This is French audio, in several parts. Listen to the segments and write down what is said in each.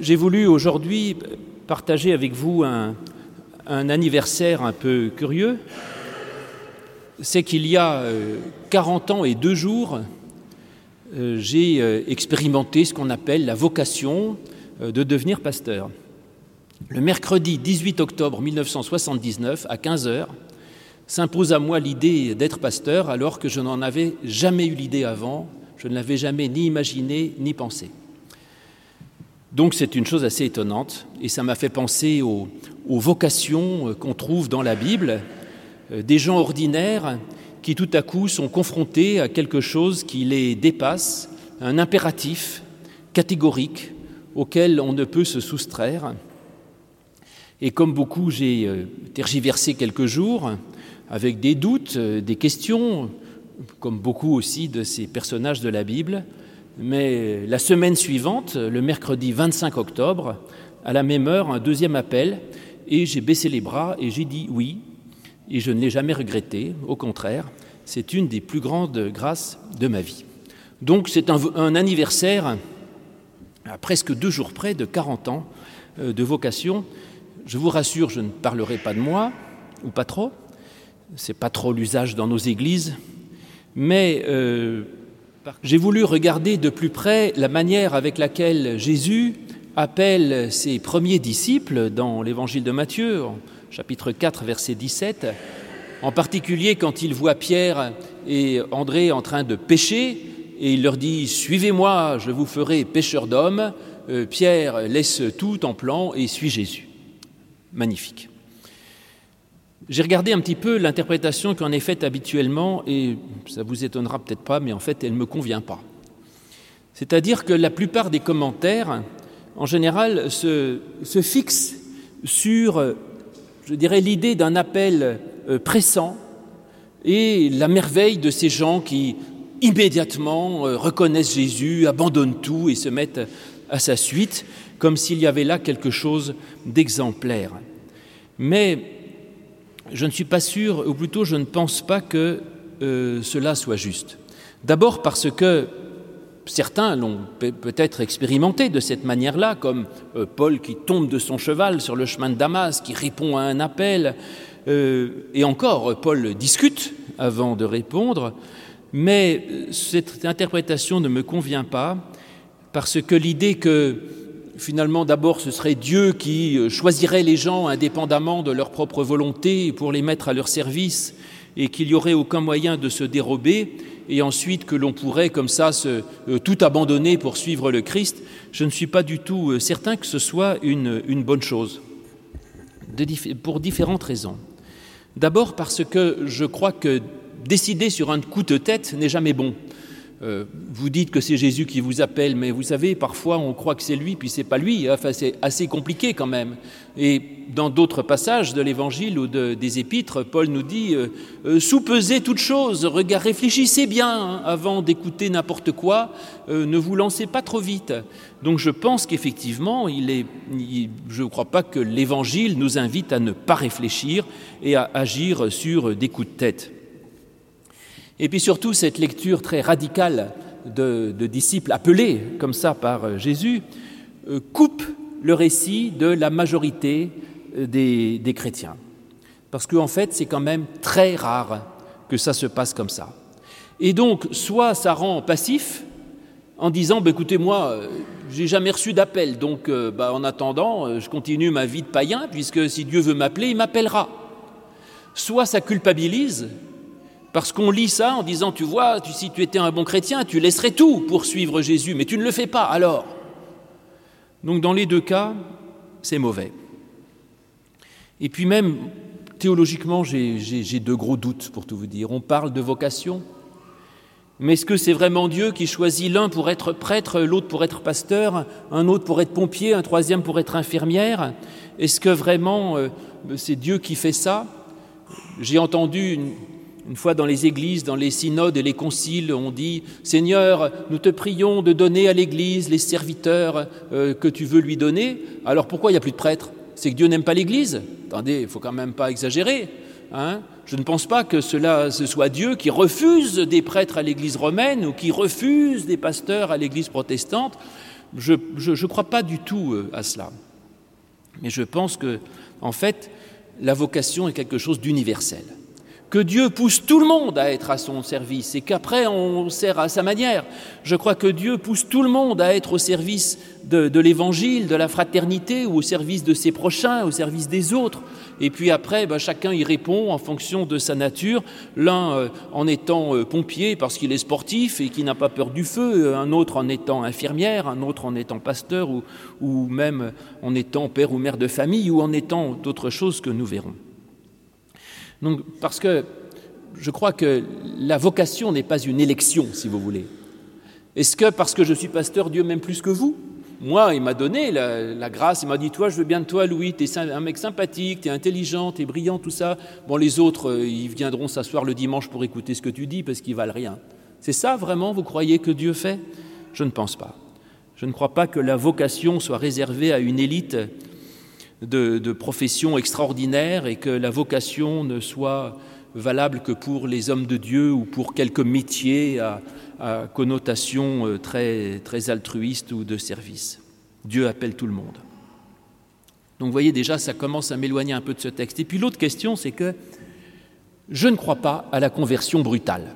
J'ai voulu aujourd'hui partager avec vous un, anniversaire un peu curieux. C'est qu'il y a 40 ans et deux jours, j'ai expérimenté ce qu'on appelle la vocation de devenir pasteur. Le mercredi 18 octobre 1979, à 15 heures, s'impose à moi l'idée d'être pasteur alors que je n'en avais jamais eu l'idée avant, je ne l'avais jamais ni imaginé ni pensé. Donc c'est une chose assez étonnante et ça m'a fait penser aux, vocations qu'on trouve dans la Bible, euh, des gens ordinaires qui tout à coup sont confrontés à quelque chose qui les dépasse, un impératif catégorique auquel on ne peut se soustraire. Et comme beaucoup, j'ai euh, tergiversé quelques jours avec des doutes, euh, des questions, comme beaucoup aussi de ces personnages de la Bible. Mais la semaine suivante, le mercredi 25 octobre, à la même heure, un deuxième appel, et j'ai baissé les bras et j'ai dit oui, et je ne l'ai jamais regretté, au contraire, c'est une des plus grandes grâces de ma vie. Donc c'est un, anniversaire presque deux jours près de 40 ans euh, de vocation. Je vous rassure, je ne parlerai pas de moi, ou pas trop, c'est pas trop l'usage dans nos églises, mais euh, j'ai voulu regarder de plus près la manière avec laquelle Jésus appelle ses premiers disciples dans l'évangile de Matthieu, chapitre 4, verset 17, en particulier quand il voit Pierre et André en train de pêcher, et il leur dit Suivez-moi, je vous ferai pêcheurs d'hommes. Euh, Pierre laisse tout en plan et suit Jésus magnifique. J'ai regardé un petit peu l'interprétation qu'on est faite habituellement et ça vous étonnera peut-être pas, mais en fait elle ne me convient pas. C'est-à-dire que la plupart des commentaires, en général, se, se fixent sur, je dirais, l'idée d'un appel euh, pressant et la merveille de ces gens qui immédiatement euh, reconnaissent Jésus, abandonnent tout et se mettent à sa suite comme s'il y avait là quelque chose d'exemplaire. Mais je ne suis pas sûr, ou plutôt je ne pense pas que euh, cela soit juste. D'abord parce que certains l'ont peut-être expérimenté de cette manière-là, comme euh, Paul qui tombe de son cheval sur le chemin de Damas, qui répond à un appel, euh, et encore, Paul discute avant de répondre, mais cette interprétation ne me convient pas, parce que l'idée que finalement d'abord ce serait Dieu qui euh, choisirait les gens indépendamment de leur propre volonté pour les mettre à leur service et qu'il n'y aurait aucun moyen de se dérober et ensuite que l'on pourrait comme ça se, euh, tout abandonner pour suivre le Christ, je ne suis pas du tout euh, certain que ce soit une, bonne chose, pour différentes raisons. D'abord parce que je crois que décider sur un coup de tête n'est jamais bon. Euh, vous dites que c'est Jésus qui vous appelle, mais vous savez, parfois on croit que c'est lui, puis c'est pas lui. Enfin, c'est assez compliqué quand même. Et dans d'autres passages de l'Évangile ou des Épîtres, Paul nous dit euh, euh, soupesez toutes choses, réfléchissez bien hein, avant d'écouter n'importe quoi, ne vous lancez pas trop vite. Donc je pense qu'effectivement, il est, je ne crois pas que l'Évangile nous invite à ne pas réfléchir et à agir sur des coups de tête. Et puis surtout, cette lecture très radicale de, disciples appelés comme ça par euh, Jésus euh, coupe le récit de la majorité euh, des, chrétiens. Parce qu'en fait, c'est quand même très rare que ça se passe comme ça. Et donc, soit ça rend passif en disant bah, écoutez, moi, j'ai jamais reçu d'appel, donc bah, en attendant, je continue ma vie de païen, puisque si Dieu veut m'appeler, il m'appellera. Soit ça culpabilise parce qu'on lit ça en disant, tu vois, si tu étais un bon chrétien, tu laisserais tout pour suivre Jésus, mais tu ne le fais pas, alors. Donc dans les deux cas, c'est mauvais. Et puis même, théologiquement, j'ai deux gros doutes, pour tout vous dire. On parle de vocation, mais est-ce que c'est vraiment Dieu qui choisit l'un pour être prêtre, l'autre pour être pasteur, un autre pour être pompier, un troisième pour être infirmière? Est-ce que vraiment euh, c'est Dieu qui fait ça? J'ai entendu une, une fois dans les églises, dans les synodes et les conciles, on dit Seigneur, nous te prions de donner à l'Église les serviteurs euh, que tu veux lui donner. Alors pourquoi il n'y a plus de prêtres? C'est que Dieu n'aime pas l'Église Attendez, il ne faut quand même pas exagérer. Hein Je ne pense pas que cela ce soit Dieu qui refuse des prêtres à l'Église romaine ou qui refuse des pasteurs à l'Église protestante. Je ne crois pas du tout euh, à cela. Mais je pense que, en fait, la vocation est quelque chose d'universel que Dieu pousse tout le monde à être à son service et qu'après on sert à sa manière. Je crois que Dieu pousse tout le monde à être au service de, l'évangile, de la fraternité ou au service de ses prochains, au service des autres. Et puis après, ben, chacun y répond en fonction de sa nature. L'un euh, en étant euh, pompier parce qu'il est sportif et qui n'a pas peur du feu, un autre en étant infirmière, un autre en étant pasteur ou même en étant père ou mère de famille ou en étant d'autres choses que nous verrons. Donc, parce que je crois que la vocation n'est pas une élection, si vous voulez. Est-ce que parce que je suis pasteur, Dieu m'aime plus que vous? Moi, il m'a donné la, grâce, il m'a dit, toi, je veux bien de toi, Louis, tu es un mec sympathique, tu es intelligent, tu es brillant, tout ça. Bon, les autres, euh, ils viendront s'asseoir le dimanche pour écouter ce que tu dis parce qu'ils valent rien. C'est ça vraiment, vous croyez que Dieu fait? Je ne pense pas. Je ne crois pas que la vocation soit réservée à une élite de, profession extraordinaire et que la vocation ne soit valable que pour les hommes de Dieu ou pour quelques métiers à, connotation euh, très, très altruiste ou de service. Dieu appelle tout le monde. Donc vous voyez déjà, ça commence à m'éloigner un peu de ce texte. Et puis l'autre question, c'est que je ne crois pas à la conversion brutale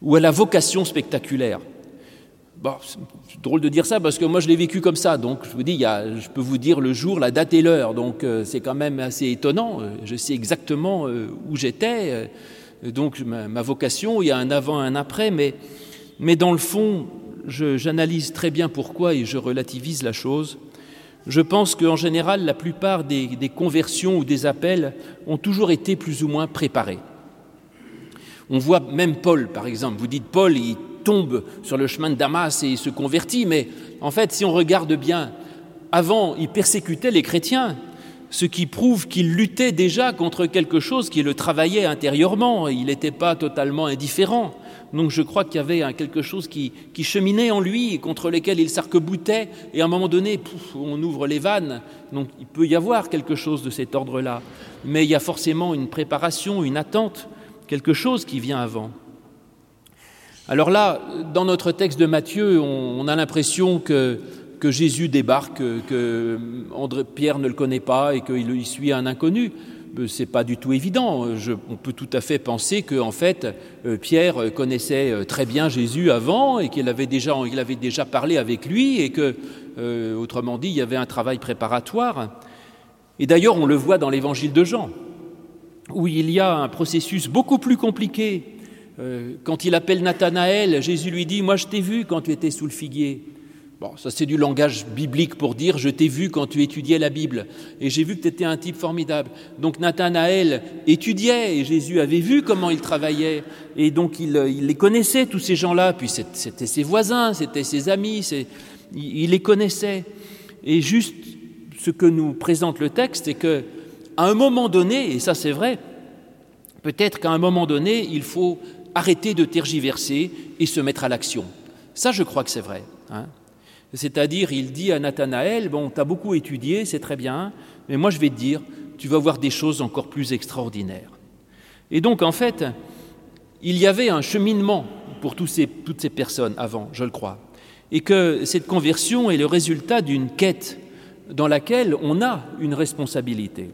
ou à la vocation spectaculaire. Bon, c'est drôle de dire ça parce que moi je l'ai vécu comme ça. Donc je vous dis, je peux vous dire le jour, la date et l'heure. Donc euh, c'est quand même assez étonnant. Euh, je sais exactement euh, où j'étais. donc ma, vocation, il y a un avant, un après. Mais, mais dans le fond, j'analyse très bien pourquoi et je relativise la chose. Je pense qu'en général, la plupart des, des conversions ou des appels ont toujours été plus ou moins préparés. On voit même Paul, par exemple. Vous dites Paul, il tombe sur le chemin de Damas et il se convertit, mais en fait, si on regarde bien, avant, il persécutait les chrétiens, ce qui prouve qu'il luttait déjà contre quelque chose qui le travaillait intérieurement, il n'était pas totalement indifférent. Donc je crois qu'il y avait quelque chose qui, cheminait en lui contre lequel il s'arc-boutait, et à un moment donné, on ouvre les vannes, donc il peut y avoir quelque chose de cet ordre-là. Mais il y a forcément une préparation, une attente, quelque chose qui vient avant. Alors là, dans notre texte de Matthieu, on, a l'impression que, Jésus débarque, que Pierre ne le connaît pas et qu'il suit un inconnu. Euh, Ce n'est pas du tout évident. on peut tout à fait penser que, en fait, euh, Pierre connaissait euh, très bien Jésus avant et qu'il avait déjà, il déjà parlé avec lui et que, autrement dit, il y avait un travail préparatoire. Et d'ailleurs, on le voit dans l'évangile de Jean, où il y a un processus beaucoup plus compliqué quand il appelle Nathanaël, Jésus lui dit Moi, je t'ai vu quand tu étais sous le figuier. Bon, ça c'est du langage biblique pour dire Je t'ai vu quand tu étudiais la Bible et j'ai vu que tu étais un type formidable. Donc Nathanaël étudiait et Jésus avait vu comment il travaillait et donc il, les connaissait, tous ces gens-là. Puis c'était ses voisins, c'était ses amis, il les connaissait. Et juste ce que nous présente le texte, c'est qu'à un moment donné, et ça c'est vrai, peut-être qu'à un moment donné, il faut arrêter de tergiverser et se mettre à l'action. Ça, je crois que c'est vrai. Hein. C'est-à-dire, il dit à Nathanaël, bon, tu as beaucoup étudié, c'est très bien, mais moi je vais te dire, tu vas voir des choses encore plus extraordinaires. Et donc, en fait, il y avait un cheminement pour toutes ces personnes avant, je le crois, et que cette conversion est le résultat d'une quête dans laquelle on a une responsabilité.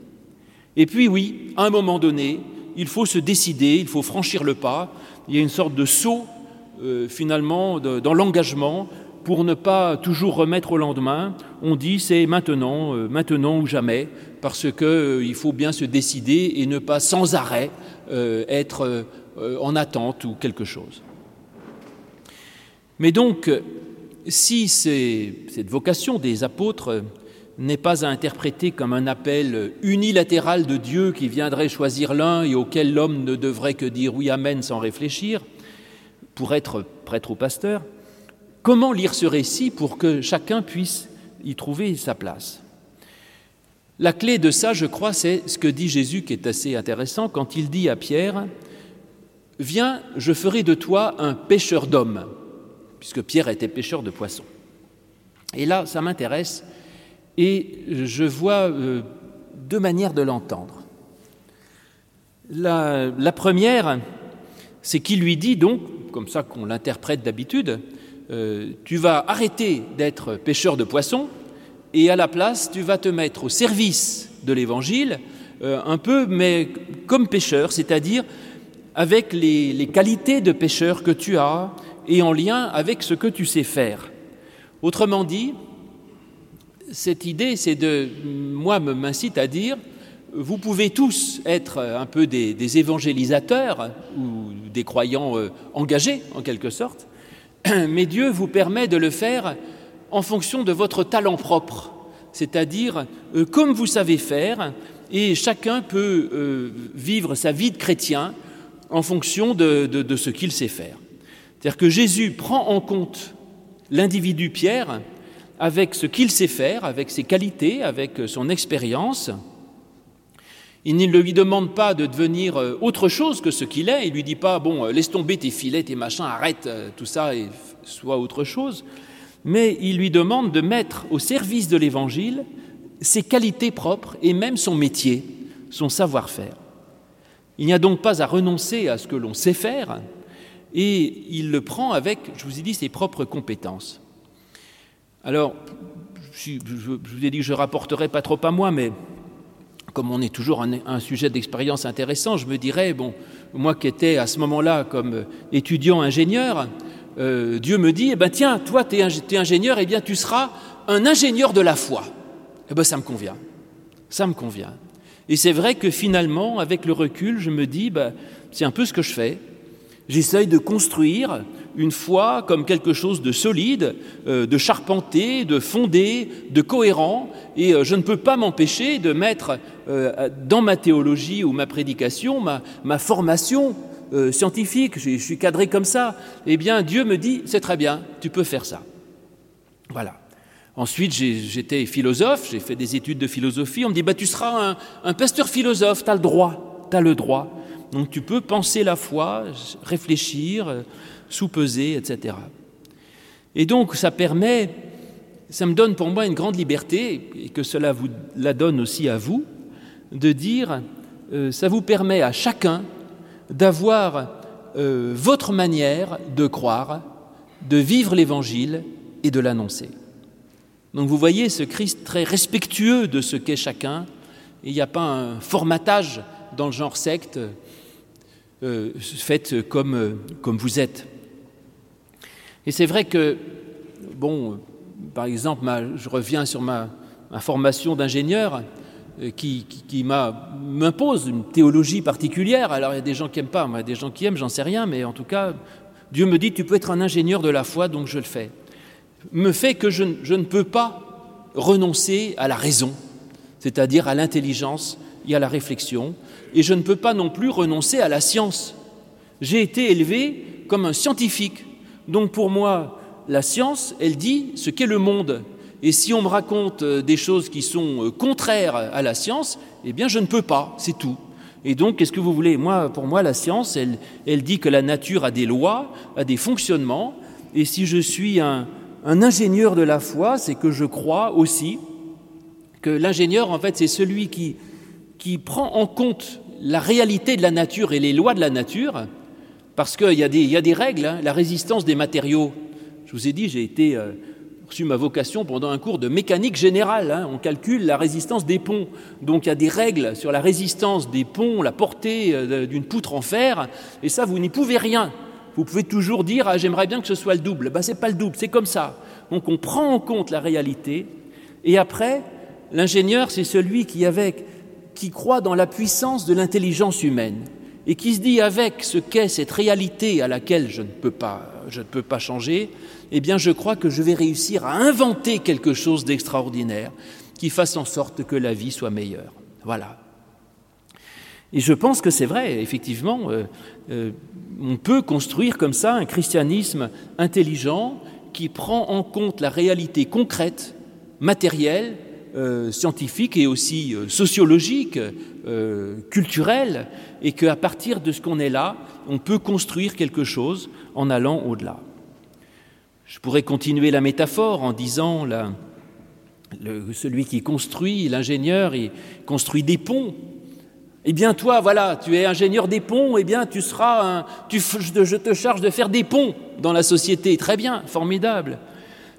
Et puis oui, à un moment donné, il faut se décider, il faut franchir le pas, il y a une sorte de saut euh, finalement dans l'engagement pour ne pas toujours remettre au lendemain. On dit c'est maintenant, euh, maintenant ou jamais, parce qu'il euh, faut bien se décider et ne pas sans arrêt être en attente ou quelque chose. Mais donc, si cette vocation des apôtres n'est pas à interpréter comme un appel unilatéral de Dieu qui viendrait choisir l'un et auquel l'homme ne devrait que dire oui, Amen sans réfléchir, pour être prêtre ou pasteur. Comment lire ce récit pour que chacun puisse y trouver sa place? La clé de ça, je crois, c'est ce que dit Jésus qui est assez intéressant quand il dit à Pierre, Viens, je ferai de toi un pêcheur d'hommes, puisque Pierre était pêcheur de poissons. Et là, ça m'intéresse et je vois euh, deux manières de l'entendre. La, première, c'est qu'il lui dit donc, comme ça qu'on l'interprète d'habitude, euh, tu vas arrêter d'être pêcheur de poissons et à la place, tu vas te mettre au service de l'Évangile, euh, un peu, mais comme pêcheur, c'est-à-dire avec les, les qualités de pêcheur que tu as et en lien avec ce que tu sais faire. Autrement dit, cette idée, c'est de, moi, m'incite à dire, vous pouvez tous être un peu des, évangélisateurs ou des croyants euh, engagés, en quelque sorte, mais Dieu vous permet de le faire en fonction de votre talent propre, c'est-à-dire euh, comme vous savez faire, et chacun peut euh, vivre sa vie de chrétien en fonction de, de ce qu'il sait faire. C'est-à-dire que Jésus prend en compte l'individu Pierre avec ce qu'il sait faire, avec ses qualités, avec son expérience. Il ne lui demande pas de devenir euh, autre chose que ce qu'il est. Il lui dit pas bon, euh, laisse tomber tes filets, tes machins, arrête euh, tout ça et sois autre chose. Mais il lui demande de mettre au service de l'Évangile ses qualités propres et même son métier, son savoir-faire. Il n'y a donc pas à renoncer à ce que l'on sait faire, et il le prend avec, je vous ai dit, ses propres compétences. Alors, je, vous ai dit que je rapporterai pas trop à moi, mais comme on est toujours un, sujet d'expérience intéressant, je me dirais, bon, moi qui étais à ce moment-là comme étudiant ingénieur, euh, Dieu me dit, eh ben tiens, toi tu es, ingénieur, eh bien tu seras un ingénieur de la foi. Eh bien ça me convient, ça me convient. Et c'est vrai que finalement, avec le recul, je me dis, ben, c'est un peu ce que je fais. J'essaye de construire une foi comme quelque chose de solide, euh, de charpenté, de fondé, de cohérent, et euh, je ne peux pas m'empêcher de mettre euh, dans ma théologie ou ma prédication ma, formation scientifique, je, suis cadré comme ça. Eh bien, Dieu me dit, c'est très bien, tu peux faire ça. Voilà. Ensuite, j'étais philosophe, j'ai fait des études de philosophie. On me dit, bah, tu seras un, pasteur philosophe, tu le droit, tu as le droit. Donc tu peux penser la foi, réfléchir, sous-peser, etc. Et donc ça permet, ça me donne pour moi une grande liberté, et que cela vous la donne aussi à vous, de dire, euh, ça vous permet à chacun d'avoir euh, votre manière de croire, de vivre l'Évangile et de l'annoncer. Donc vous voyez ce Christ très respectueux de ce qu'est chacun, il n'y a pas un formatage dans le genre secte euh, fait comme, comme vous êtes. Et c'est vrai que, bon, par exemple, je reviens sur ma, formation d'ingénieur euh, qui, m'impose une théologie particulière. Alors il y a des gens qui n'aiment pas, a des gens qui aiment, j'en sais rien, mais en tout cas, Dieu me dit, tu peux être un ingénieur de la foi, donc je le fais. Me fait que je, je ne peux pas renoncer à la raison, c'est-à-dire à l'intelligence et à la réflexion, et je ne peux pas non plus renoncer à la science. J'ai été élevé comme un scientifique. Donc pour moi, la science, elle dit ce qu'est le monde. Et si on me raconte euh, des choses qui sont euh, contraires à la science, eh bien je ne peux pas, c'est tout. Et donc, qu'est-ce que vous voulez? Moi, pour moi, la science, elle, elle, dit que la nature a des lois, a des fonctionnements. Et si je suis un, un ingénieur de la foi, c'est que je crois aussi que l'ingénieur, en fait, c'est celui qui, qui prend en compte la réalité de la nature et les lois de la nature, parce qu'il y, a des règles, hein. la résistance des matériaux. Je vous ai dit, j'ai été euh, reçu ma vocation pendant un cours de mécanique générale. Hein. on calcule la résistance des ponts. Donc il y a des règles sur la résistance des ponts, la portée euh, d'une poutre en fer, et ça, vous n'y pouvez rien. Vous pouvez toujours dire ah, j'aimerais bien que ce soit le double. Ben, ce n'est pas le double, c'est comme ça. Donc on prend en compte la réalité, et après, l'ingénieur, c'est celui qui, avec, qui croit dans la puissance de l'intelligence humaine et qui se dit avec ce qu'est cette réalité à laquelle je ne peux pas, je ne peux pas changer, eh bien je crois que je vais réussir à inventer quelque chose d'extraordinaire qui fasse en sorte que la vie soit meilleure. Voilà. Et je pense que c'est vrai, effectivement, euh, euh, on peut construire comme ça un christianisme intelligent qui prend en compte la réalité concrète, matérielle, euh, scientifique et aussi sociologique, culturelle, et qu'à partir de ce qu'on est là, on peut construire quelque chose en allant au-delà. Je pourrais continuer la métaphore en disant là, celui qui construit, l'ingénieur, il construit des ponts. Eh bien, toi, voilà, tu es ingénieur des ponts, eh bien, tu seras un. Tu, je te charge de faire des ponts dans la société. Très bien, formidable.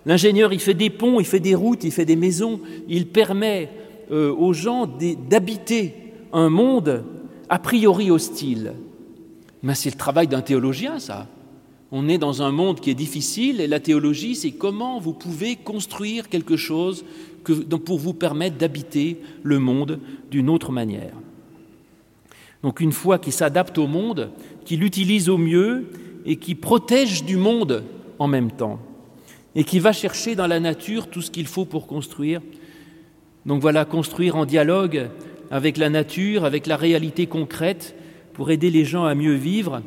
L'ingénieur, il fait des ponts, il fait des routes, il fait des maisons, il permet euh, aux gens d'habiter un monde a priori hostile. Mais c'est le travail d'un théologien, ça. On est dans un monde qui est difficile et la théologie, c'est comment vous pouvez construire quelque chose pour vous permettre d'habiter le monde d'une autre manière. Donc une foi qui s'adapte au monde, qui l'utilise au mieux et qui protège du monde en même temps, et qui va chercher dans la nature tout ce qu'il faut pour construire. Donc voilà, construire en dialogue avec la nature, avec la réalité concrète, pour aider les gens à mieux vivre,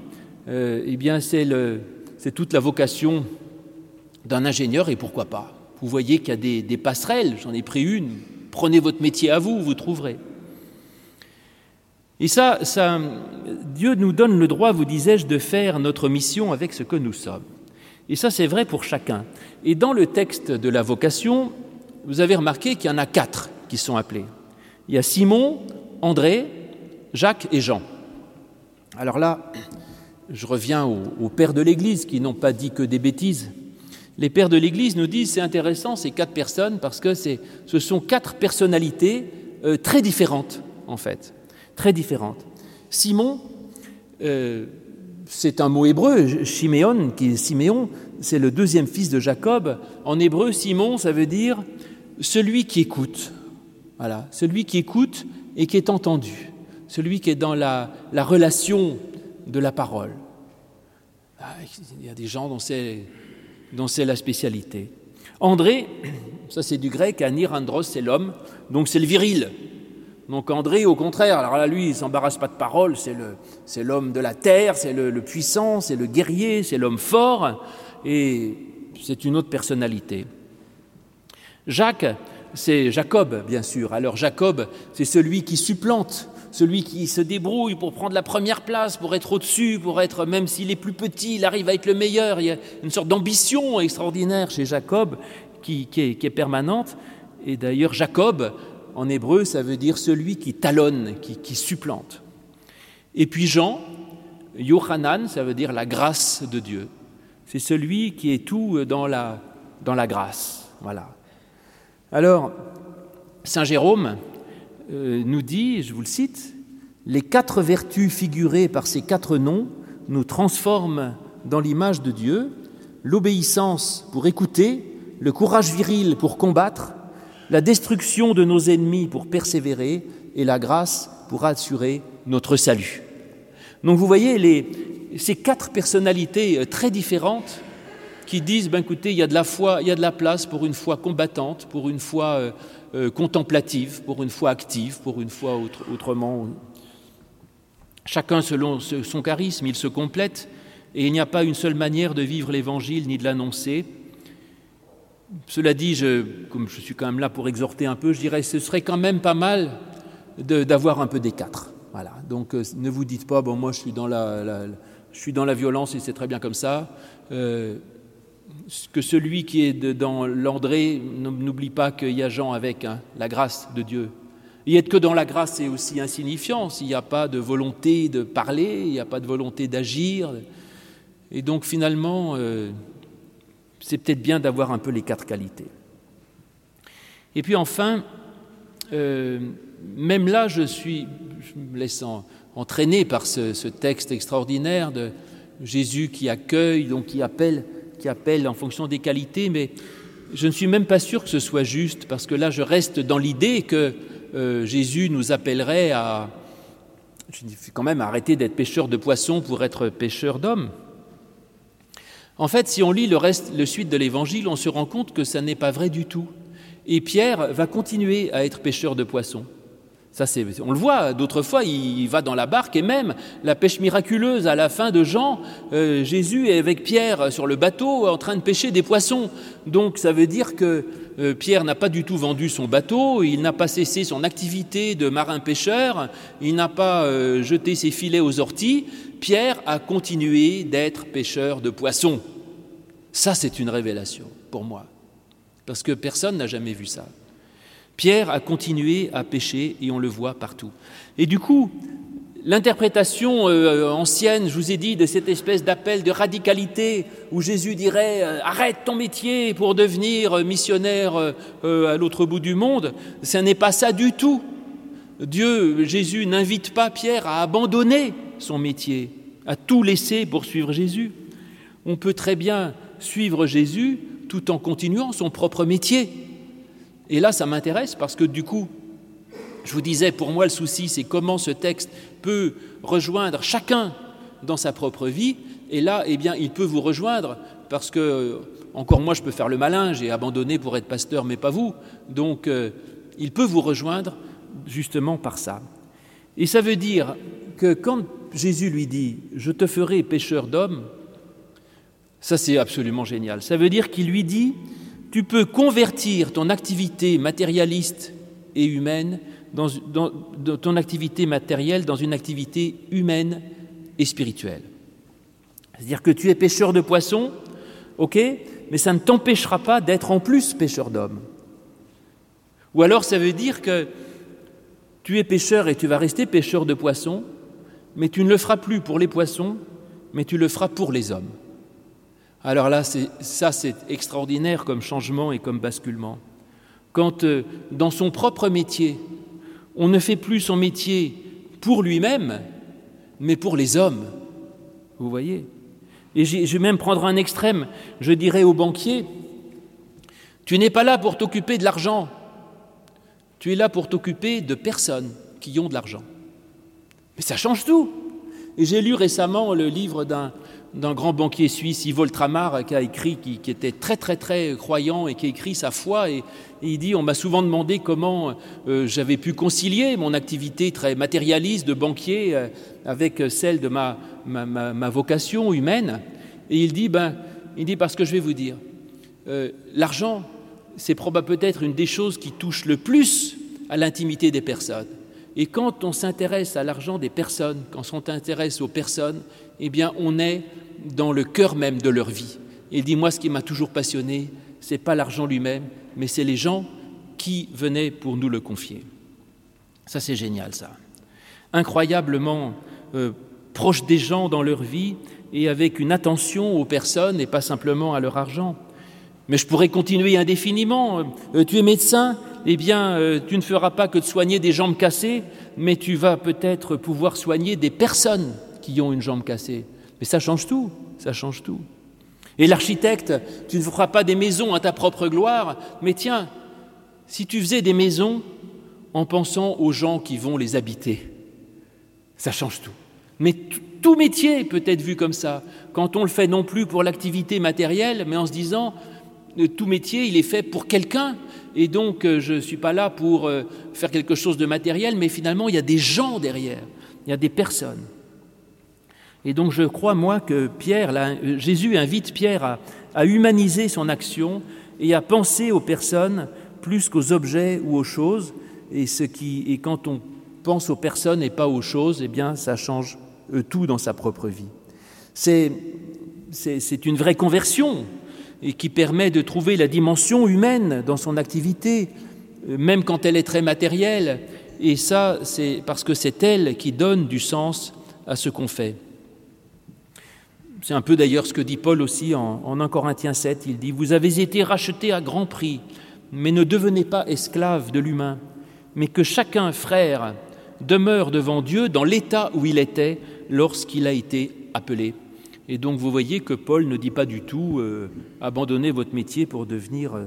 euh, eh bien c'est, toute la vocation d'un ingénieur, et pourquoi pas. Vous voyez qu'il y a des, passerelles, j'en ai pris une, prenez votre métier à vous, vous trouverez. Et ça, Dieu nous donne le droit, vous disais-je, de faire notre mission avec ce que nous sommes. Et ça, c'est vrai pour chacun. Et dans le texte de la vocation, vous avez remarqué qu'il y en a quatre qui sont appelés. Il y a Simon, André, Jacques et Jean. Alors là, je reviens aux, pères de l'Église qui n'ont pas dit que des bêtises. Les pères de l'Église nous disent c'est intéressant ces quatre personnes parce que ce sont quatre personnalités euh, très différentes en fait très différentes. Simon, euh, c'est un mot hébreu, Chiméon, qui est Siméon, c'est le deuxième fils de Jacob. En hébreu, Simon, ça veut dire celui qui écoute. Voilà, celui qui écoute et qui est entendu, celui qui est dans la, relation de la parole. Ah, il y a des gens dont c'est, la spécialité. André, ça c'est du grec, Anirandros, c'est l'homme, donc c'est le viril, donc André, au contraire, alors là, lui, il s'embarrasse pas de parole, c'est l'homme de la terre, c'est le, puissant, c'est le guerrier, c'est l'homme fort, et c'est une autre personnalité. Jacques, c'est Jacob, bien sûr. Alors Jacob, c'est celui qui supplante, celui qui se débrouille pour prendre la première place, pour être au-dessus, pour être, même s'il est plus petit, il arrive à être le meilleur. Il y a une sorte d'ambition extraordinaire chez Jacob qui est permanente. Et d'ailleurs, Jacob, en hébreu, ça veut dire celui qui talonne, qui, supplante. Et puis Jean, Yohanan, ça veut dire la grâce de Dieu. C'est celui qui est tout dans la, dans la grâce. Voilà. Alors, Saint Jérôme euh, nous dit, je vous le cite, les quatre vertus figurées par ces quatre noms nous transforment dans l'image de Dieu, l'obéissance pour écouter, le courage viril pour combattre, la destruction de nos ennemis pour persévérer et la grâce pour assurer notre salut. Donc vous voyez ces quatre personnalités euh, très différentes qui disent, ben écoutez, il y a de la foi, y a de la place pour une foi combattante, pour une foi euh, euh, contemplative, pour une foi active, pour une foi autrement. Chacun selon son charisme, il se complète, et il n'y a pas une seule manière de vivre l'Évangile ni de l'annoncer. Cela dit, comme je suis quand même là pour exhorter un peu, je dirais ce serait quand même pas mal d'avoir un peu des quatre. Voilà. Donc euh, ne vous dites pas, bon, moi je suis dans la, je suis dans la violence et c'est très bien comme ça. Euh, que celui qui est dans l'André n'oublie pas qu'il y a Jean avec hein, la grâce de Dieu. Y être que dans la grâce, c'est aussi insignifiant s'il n'y a pas de volonté de parler, il n'y a pas de volonté d'agir. Et donc finalement, euh, c'est peut-être bien d'avoir un peu les quatre qualités. Et puis enfin, euh, même là, je suis, je me laisse entraîner par ce, texte extraordinaire de Jésus qui accueille, donc qui appelle, qui appelle en fonction des qualités, mais je ne suis même pas sûr que ce soit juste, parce que là, je reste dans l'idée que euh, Jésus nous appellerait à, quand même, arrêter d'être pêcheur de poissons pour être pêcheur d'hommes. En fait, si on lit le reste, le suite de l'évangile, on se rend compte que ça n'est pas vrai du tout. Et Pierre va continuer à être pêcheur de poissons. Ça, on le voit, d'autres fois, il va dans la barque et même la pêche miraculeuse à la fin de Jean, euh, Jésus est avec Pierre sur le bateau en train de pêcher des poissons. Donc ça veut dire que euh, Pierre n'a pas du tout vendu son bateau, il n'a pas cessé son activité de marin-pêcheur, il n'a pas euh, jeté ses filets aux orties, Pierre a continué d'être pêcheur de poissons. Ça, c'est une révélation pour moi, parce que personne n'a jamais vu ça. Pierre a continué à pécher et on le voit partout. Et du coup, l'interprétation euh, ancienne, je vous ai dit, de cette espèce d'appel de radicalité où Jésus dirait euh, arrête ton métier pour devenir missionnaire euh, à l'autre bout du monde, ce n'est pas ça du tout. Dieu, Jésus n'invite pas Pierre à abandonner son métier, à tout laisser pour suivre Jésus. On peut très bien suivre Jésus tout en continuant son propre métier. Et là, ça m'intéresse parce que du coup, je vous disais, pour moi, le souci, c'est comment ce texte peut rejoindre chacun dans sa propre vie. Et là, eh bien, il peut vous rejoindre parce que, encore moi, je peux faire le malin, j'ai abandonné pour être pasteur, mais pas vous. Donc, euh, il peut vous rejoindre justement par ça. Et ça veut dire que quand Jésus lui dit Je te ferai pécheur d'hommes, ça c'est absolument génial. Ça veut dire qu'il lui dit Tu peux convertir ton activité matérialiste et humaine dans, ton activité matérielle dans une activité humaine et spirituelle. C'est-à-dire que tu es pêcheur de poissons, ok, mais ça ne t'empêchera pas d'être en plus pêcheur d'hommes. Ou alors ça veut dire que tu es pêcheur et tu vas rester pêcheur de poissons, mais tu ne le feras plus pour les poissons, mais tu le feras pour les hommes. Alors là, ça c'est extraordinaire comme changement et comme basculement. Quand euh, dans son propre métier, on ne fait plus son métier pour lui-même, mais pour les hommes. Vous voyez? Et je vais même prendre un extrême, je dirais au banquier, tu n'es pas là pour t'occuper de l'argent, tu es là pour t'occuper de personnes qui ont de l'argent. Mais ça change tout. Et j'ai lu récemment le livre d'un, grand banquier suisse, Yves Voltramar, qui a écrit, qui, était très très très croyant et qui a écrit sa foi. Et, il dit, on m'a souvent demandé comment euh, j'avais pu concilier mon activité très matérialiste de banquier euh, avec celle de ma, ma, vocation humaine. Et il dit, ben, il dit, parce que je vais vous dire, euh, l'argent, c'est probablement peut-être une des choses qui touche le plus à l'intimité des personnes. Et quand on s'intéresse à l'argent des personnes, quand on s'intéresse aux personnes, eh bien, on est dans le cœur même de leur vie. Et dis-moi, ce qui m'a toujours passionné, c'est pas l'argent lui-même, mais c'est les gens qui venaient pour nous le confier. Ça, c'est génial, ça. Incroyablement euh, proche des gens dans leur vie et avec une attention aux personnes et pas simplement à leur argent. Mais je pourrais continuer indéfiniment. Euh, tu es médecin, eh bien, euh, tu ne feras pas que de soigner des jambes cassées, mais tu vas peut-être pouvoir soigner des personnes qui ont une jambe cassée. Mais ça change tout, ça change tout. Et l'architecte, tu ne feras pas des maisons à ta propre gloire, mais tiens, si tu faisais des maisons en pensant aux gens qui vont les habiter, ça change tout. Mais tout métier peut être vu comme ça, quand on le fait non plus pour l'activité matérielle, mais en se disant, tout métier, il est fait pour quelqu'un, et donc euh, je ne suis pas là pour euh, faire quelque chose de matériel, mais finalement, il y a des gens derrière, il y a des personnes. Et donc je crois, moi, que Pierre, euh, Jésus invite Pierre à, humaniser son action et à penser aux personnes plus qu'aux objets ou aux choses. Et, quand on pense aux personnes et pas aux choses, eh bien, ça change tout dans sa propre vie. C'est une vraie conversion qui permet de trouver la dimension humaine dans son activité, euh, même quand elle est très matérielle. Et ça, c'est parce que c'est elle qui donne du sens à ce qu'on fait. C'est un peu d'ailleurs ce que dit Paul aussi en, en 1 Corinthiens 7. Il dit, Vous avez été rachetés à grand prix, mais ne devenez pas esclaves de l'humain, mais que chacun, frère, demeure devant Dieu dans l'état où il était lorsqu'il a été appelé. Et donc vous voyez que Paul ne dit pas du tout euh, abandonnez votre métier pour devenir... Euh,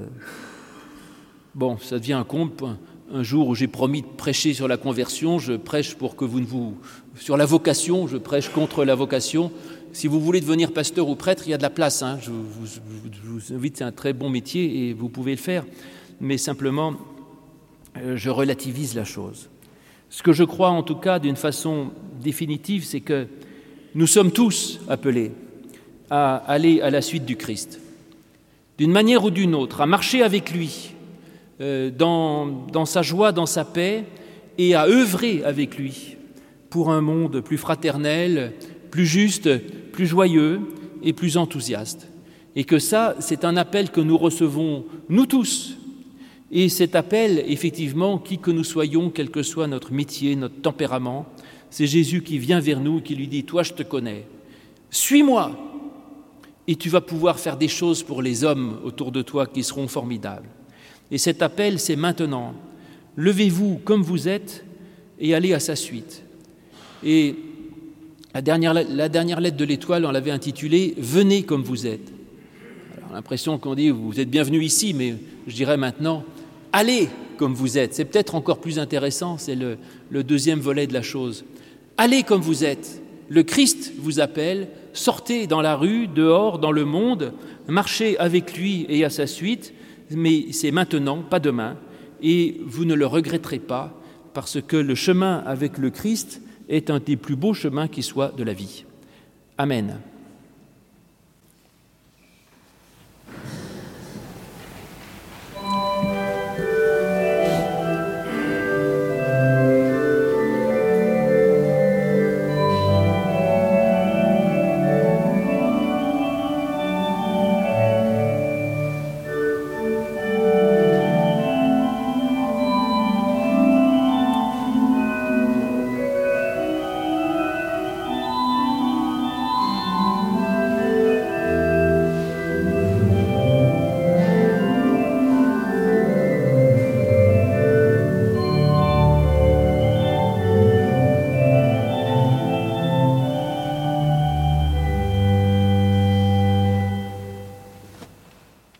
bon, ça devient un compte. Un jour où j'ai promis de prêcher sur la conversion, je prêche pour que vous ne vous... Sur la vocation, je prêche contre la vocation. Si vous voulez devenir pasteur ou prêtre, il y a de la place. Hein. Je, vous, invite, c'est un très bon métier et vous pouvez le faire. Mais simplement, euh, je relativise la chose. Ce que je crois en tout cas d'une façon définitive, c'est que nous sommes tous appelés à aller à la suite du Christ, d'une manière ou d'une autre, à marcher avec lui dans, dans sa joie, dans sa paix, et à œuvrer avec lui pour un monde plus fraternel, plus juste, plus joyeux et plus enthousiaste. Et que ça, c'est un appel que nous recevons, nous tous, Et cet appel, effectivement, qui que nous soyons, quel que soit notre métier, notre tempérament, c'est Jésus qui vient vers nous qui lui dit, Toi, je te connais, suis-moi, et tu vas pouvoir faire des choses pour les hommes autour de toi qui seront formidables. Et cet appel, c'est maintenant. Levez-vous comme vous êtes et allez à sa suite. Et la dernière, lettre de l'étoile, on l'avait intitulée Venez comme vous êtes. L'impression qu'on dit Vous êtes bienvenue ici, mais je dirais maintenant Allez comme vous êtes. C'est peut-être encore plus intéressant, c'est le deuxième volet de la chose. Allez comme vous êtes. Le Christ vous appelle, sortez dans la rue, dehors, dans le monde, marchez avec lui et à sa suite, mais c'est maintenant, pas demain, et vous ne le regretterez pas, parce que le chemin avec le Christ est un des plus beaux chemins qui soit de la vie. Amen.